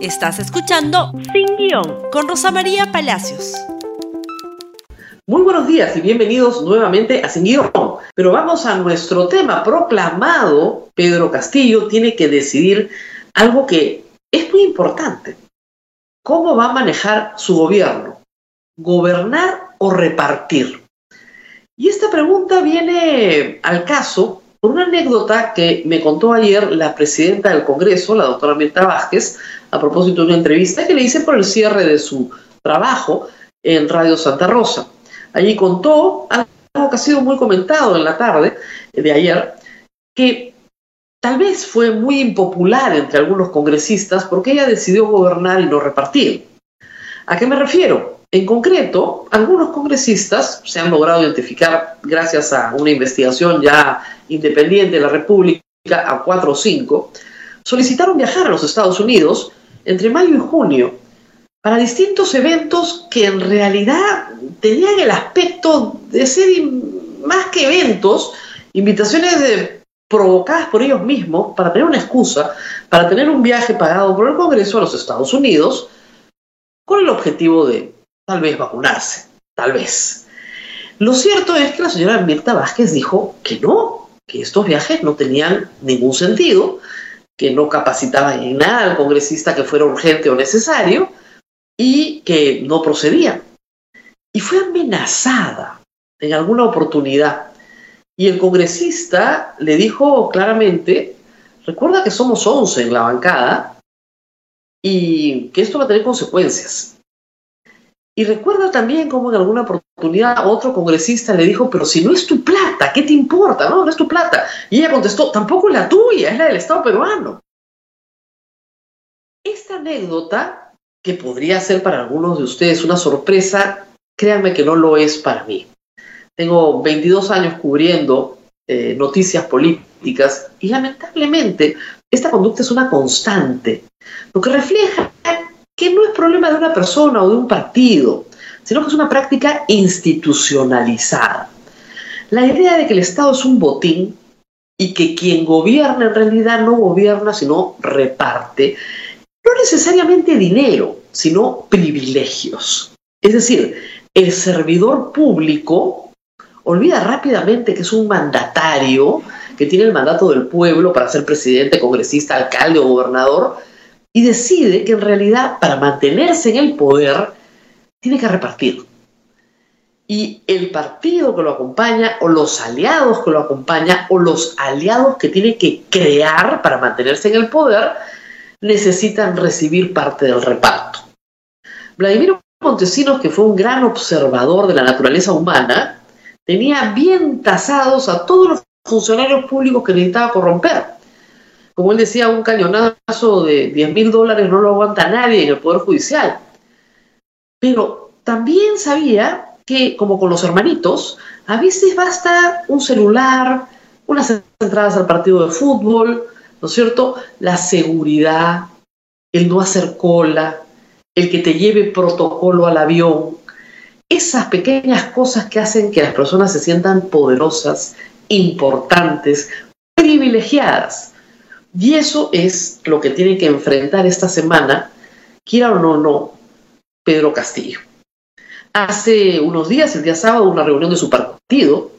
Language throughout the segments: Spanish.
Estás escuchando Sin Guión con Rosa María Palacios. Muy buenos días y bienvenidos nuevamente a Sin Guión. Pero vamos a nuestro tema proclamado. Pedro Castillo tiene que decidir algo que es muy importante. ¿Cómo va a manejar su gobierno? ¿Gobernar o repartir? Y esta pregunta viene al caso por una anécdota que me contó ayer la presidenta del Congreso, la doctora Mirta Vázquez, a propósito de una entrevista que le hice por el cierre de su trabajo en Radio Santa Rosa. Allí contó algo que ha sido muy comentado en la tarde de ayer, que tal vez fue muy impopular entre algunos congresistas porque ella decidió gobernar y no repartir. ¿A qué me refiero? En concreto, algunos congresistas se han logrado identificar gracias a una investigación ya independiente de la República, a cuatro o cinco, solicitaron viajar a los Estados Unidos entre mayo y junio para distintos eventos que en realidad tenían el aspecto de ser más que eventos, invitaciones provocadas por ellos mismos para tener una excusa, para tener un viaje pagado por el Congreso a los Estados Unidos, con el objetivo de tal vez vacunarse, tal vez. Lo cierto es que la señora Mirta Vázquez dijo que no, que estos viajes no tenían ningún sentido, que no capacitaba en nada al congresista que fuera urgente o necesario y que no procedía. Y fue amenazada en alguna oportunidad. Y el congresista le dijo claramente, recuerda que somos 11 en la bancada y que esto va a tener consecuencias. Y recuerda también cómo en alguna oportunidad otro congresista le dijo, pero si no es tu plata, ¿qué te importa? No, no es tu plata. Y ella contestó, tampoco es la tuya, es la del Estado peruano. Esta anécdota, que podría ser para algunos de ustedes una sorpresa, créanme que no lo es para mí. Tengo 22 años cubriendo eh, noticias políticas y lamentablemente esta conducta es una constante, lo que refleja que no es problema de una persona o de un partido, sino que es una práctica institucionalizada. La idea de que el Estado es un botín y que quien gobierna en realidad no gobierna, sino reparte, no necesariamente dinero, sino privilegios. Es decir, el servidor público olvida rápidamente que es un mandatario, que tiene el mandato del pueblo para ser presidente, congresista, alcalde o gobernador, y decide que en realidad para mantenerse en el poder tiene que repartir. Y el partido que lo acompaña, o los aliados que lo acompañan, o los aliados que tiene que crear para mantenerse en el poder, necesitan recibir parte del reparto. Vladimir Montesinos, que fue un gran observador de la naturaleza humana, tenía bien tasados a todos los funcionarios públicos que necesitaba corromper como él decía, un cañonazo de 10 mil dólares no lo aguanta nadie en el Poder Judicial. Pero también sabía que, como con los hermanitos, a veces basta un celular, unas entradas al partido de fútbol, ¿no es cierto? La seguridad, el no hacer cola, el que te lleve protocolo al avión, esas pequeñas cosas que hacen que las personas se sientan poderosas, importantes, privilegiadas. Y eso es lo que tiene que enfrentar esta semana, quiera o no, no, Pedro Castillo. Hace unos días, el día sábado, una reunión de su partido,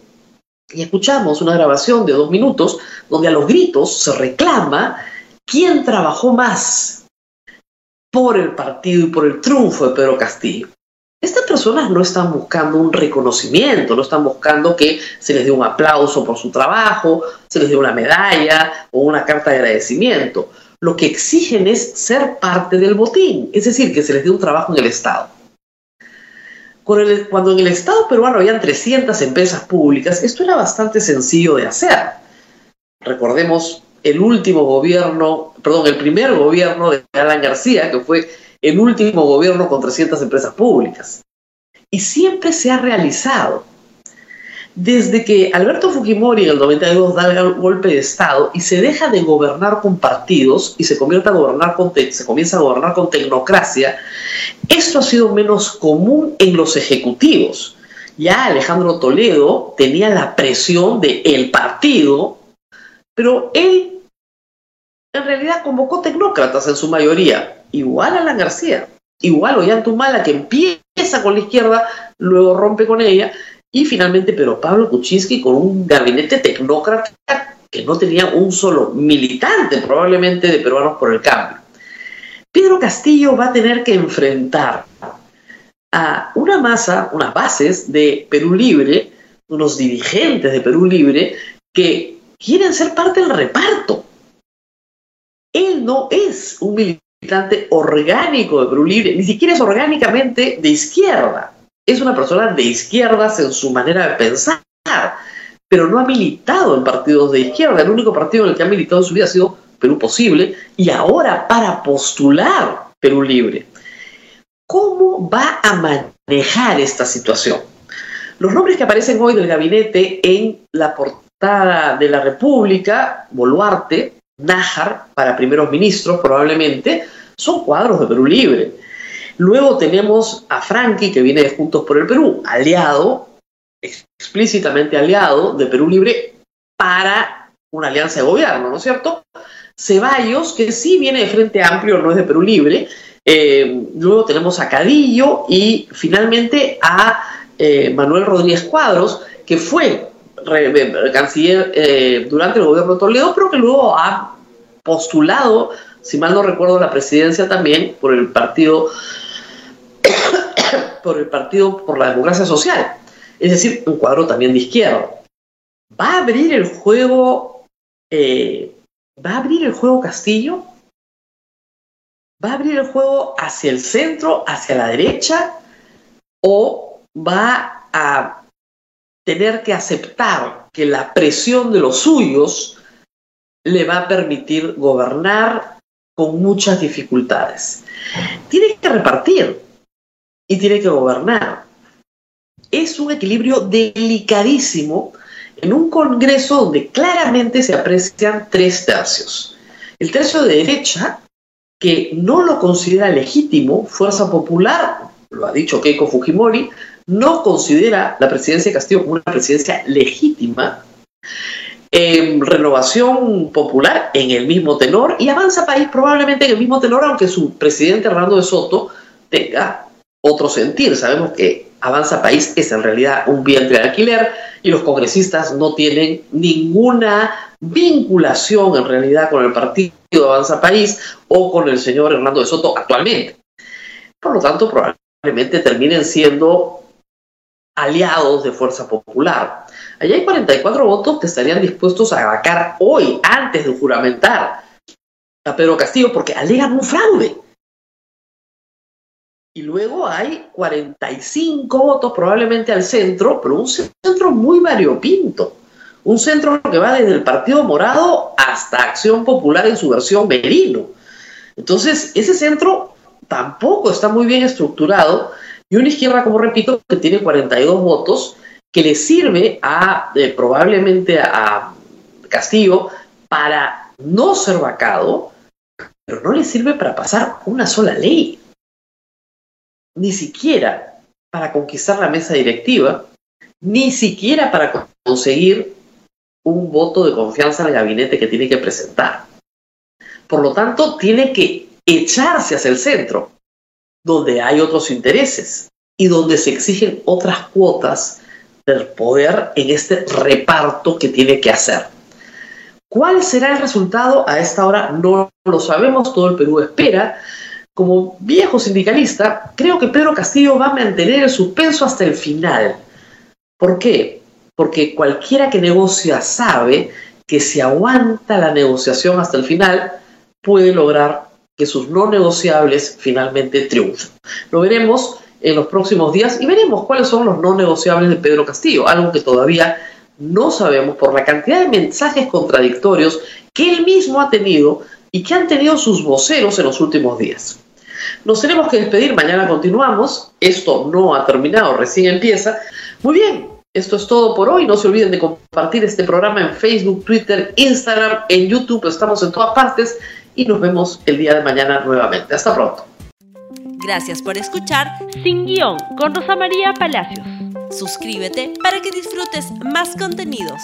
y escuchamos una grabación de dos minutos donde a los gritos se reclama quién trabajó más por el partido y por el triunfo de Pedro Castillo. Personas no están buscando un reconocimiento, no están buscando que se les dé un aplauso por su trabajo, se les dé una medalla o una carta de agradecimiento. Lo que exigen es ser parte del botín, es decir, que se les dé un trabajo en el Estado. Cuando en el Estado peruano habían 300 empresas públicas, esto era bastante sencillo de hacer. Recordemos el último gobierno, perdón, el primer gobierno de Alan García, que fue el último gobierno con 300 empresas públicas. Y siempre se ha realizado. Desde que Alberto Fujimori en el 92 da el golpe de Estado y se deja de gobernar con partidos y se, convierte a gobernar con se comienza a gobernar con tecnocracia, esto ha sido menos común en los ejecutivos. Ya Alejandro Toledo tenía la presión del el partido, pero él en realidad convocó tecnócratas en su mayoría, igual a Alan García, igual Ollantumala, que empieza con la izquierda, luego rompe con ella, y finalmente pero Pablo Kuczynski con un gabinete tecnócrata que no tenía un solo militante probablemente de Peruanos por el Cambio. Pedro Castillo va a tener que enfrentar a una masa, unas bases de Perú Libre, unos dirigentes de Perú Libre que quieren ser parte del reparto. Él no es un militante orgánico de Perú Libre, ni siquiera es orgánicamente de izquierda. Es una persona de izquierdas en su manera de pensar, pero no ha militado en partidos de izquierda. El único partido en el que ha militado en su vida ha sido Perú Posible y ahora para postular Perú Libre. ¿Cómo va a manejar esta situación? Los nombres que aparecen hoy del gabinete en la portada de la República, Boluarte, Nájar para primeros ministros probablemente, son cuadros de Perú Libre. Luego tenemos a Franqui, que viene de Juntos por el Perú, aliado, explícitamente aliado de Perú Libre para una alianza de gobierno, ¿no es cierto? Ceballos, que sí viene de Frente Amplio, no es de Perú Libre. Eh, luego tenemos a Cadillo y finalmente a eh, Manuel Rodríguez Cuadros, que fue canciller eh, durante el gobierno de Toledo, pero que luego ha postulado, si mal no recuerdo, la presidencia también por el partido por el Partido por la Democracia Social, es decir, un cuadro también de izquierda. ¿Va a abrir el juego, eh, va a abrir el juego Castillo? ¿Va a abrir el juego hacia el centro, hacia la derecha? ¿O va a tener que aceptar que la presión de los suyos le va a permitir gobernar con muchas dificultades? Tiene que repartir y tiene que gobernar. Es un equilibrio delicadísimo en un Congreso donde claramente se aprecian tres tercios. El tercio de derecha, que no lo considera legítimo, Fuerza Popular, lo ha dicho Keiko Fujimori, no considera la presidencia de Castillo como una presidencia legítima. renovación Popular en el mismo tenor y Avanza País probablemente en el mismo tenor, aunque su presidente Hernando de Soto tenga otro sentir. Sabemos que Avanza País es en realidad un vientre de alquiler y los congresistas no tienen ninguna vinculación en realidad con el partido Avanza País o con el señor Hernando de Soto actualmente. Por lo tanto, probablemente terminen siendo aliados de Fuerza Popular. Allí hay 44 votos que estarían dispuestos a vacar hoy, antes de juramentar a Pedro Castillo, porque alegan un fraude. Y luego hay 45 votos probablemente al centro, pero un centro muy variopinto. Un centro que va desde el Partido Morado hasta Acción Popular en su versión Merino. Entonces, ese centro tampoco está muy bien estructurado y una izquierda, como repito, que tiene 42 votos, que le sirve a eh, probablemente a Castillo para no ser vacado, pero no le sirve para pasar una sola ley ni siquiera para conquistar la mesa directiva, ni siquiera para conseguir un voto de confianza el gabinete que tiene que presentar. Por lo tanto, tiene que echarse hacia el centro, donde hay otros intereses y donde se exigen otras cuotas del poder en este reparto que tiene que hacer. ¿Cuál será el resultado? A esta hora no lo sabemos, todo el Perú espera, como viejo sindicalista, creo que Pedro Castillo va a mantener el suspenso hasta el final. ¿Por qué? Porque cualquiera que negocia sabe que si aguanta la negociación hasta el final, puede lograr que sus no negociables finalmente triunfen. Lo veremos en los próximos días y veremos cuáles son los no negociables de Pedro Castillo, algo que todavía no sabemos por la cantidad de mensajes contradictorios que él mismo ha tenido y que han tenido sus voceros en los últimos días. Nos tenemos que despedir, mañana continuamos. Esto no ha terminado, recién empieza. Muy bien, esto es todo por hoy. No se olviden de compartir este programa en Facebook, Twitter, Instagram, en YouTube. Estamos en todas partes y nos vemos el día de mañana nuevamente. Hasta pronto. Gracias por escuchar Sin Guión con Rosa María Palacios. Suscríbete para que disfrutes más contenidos.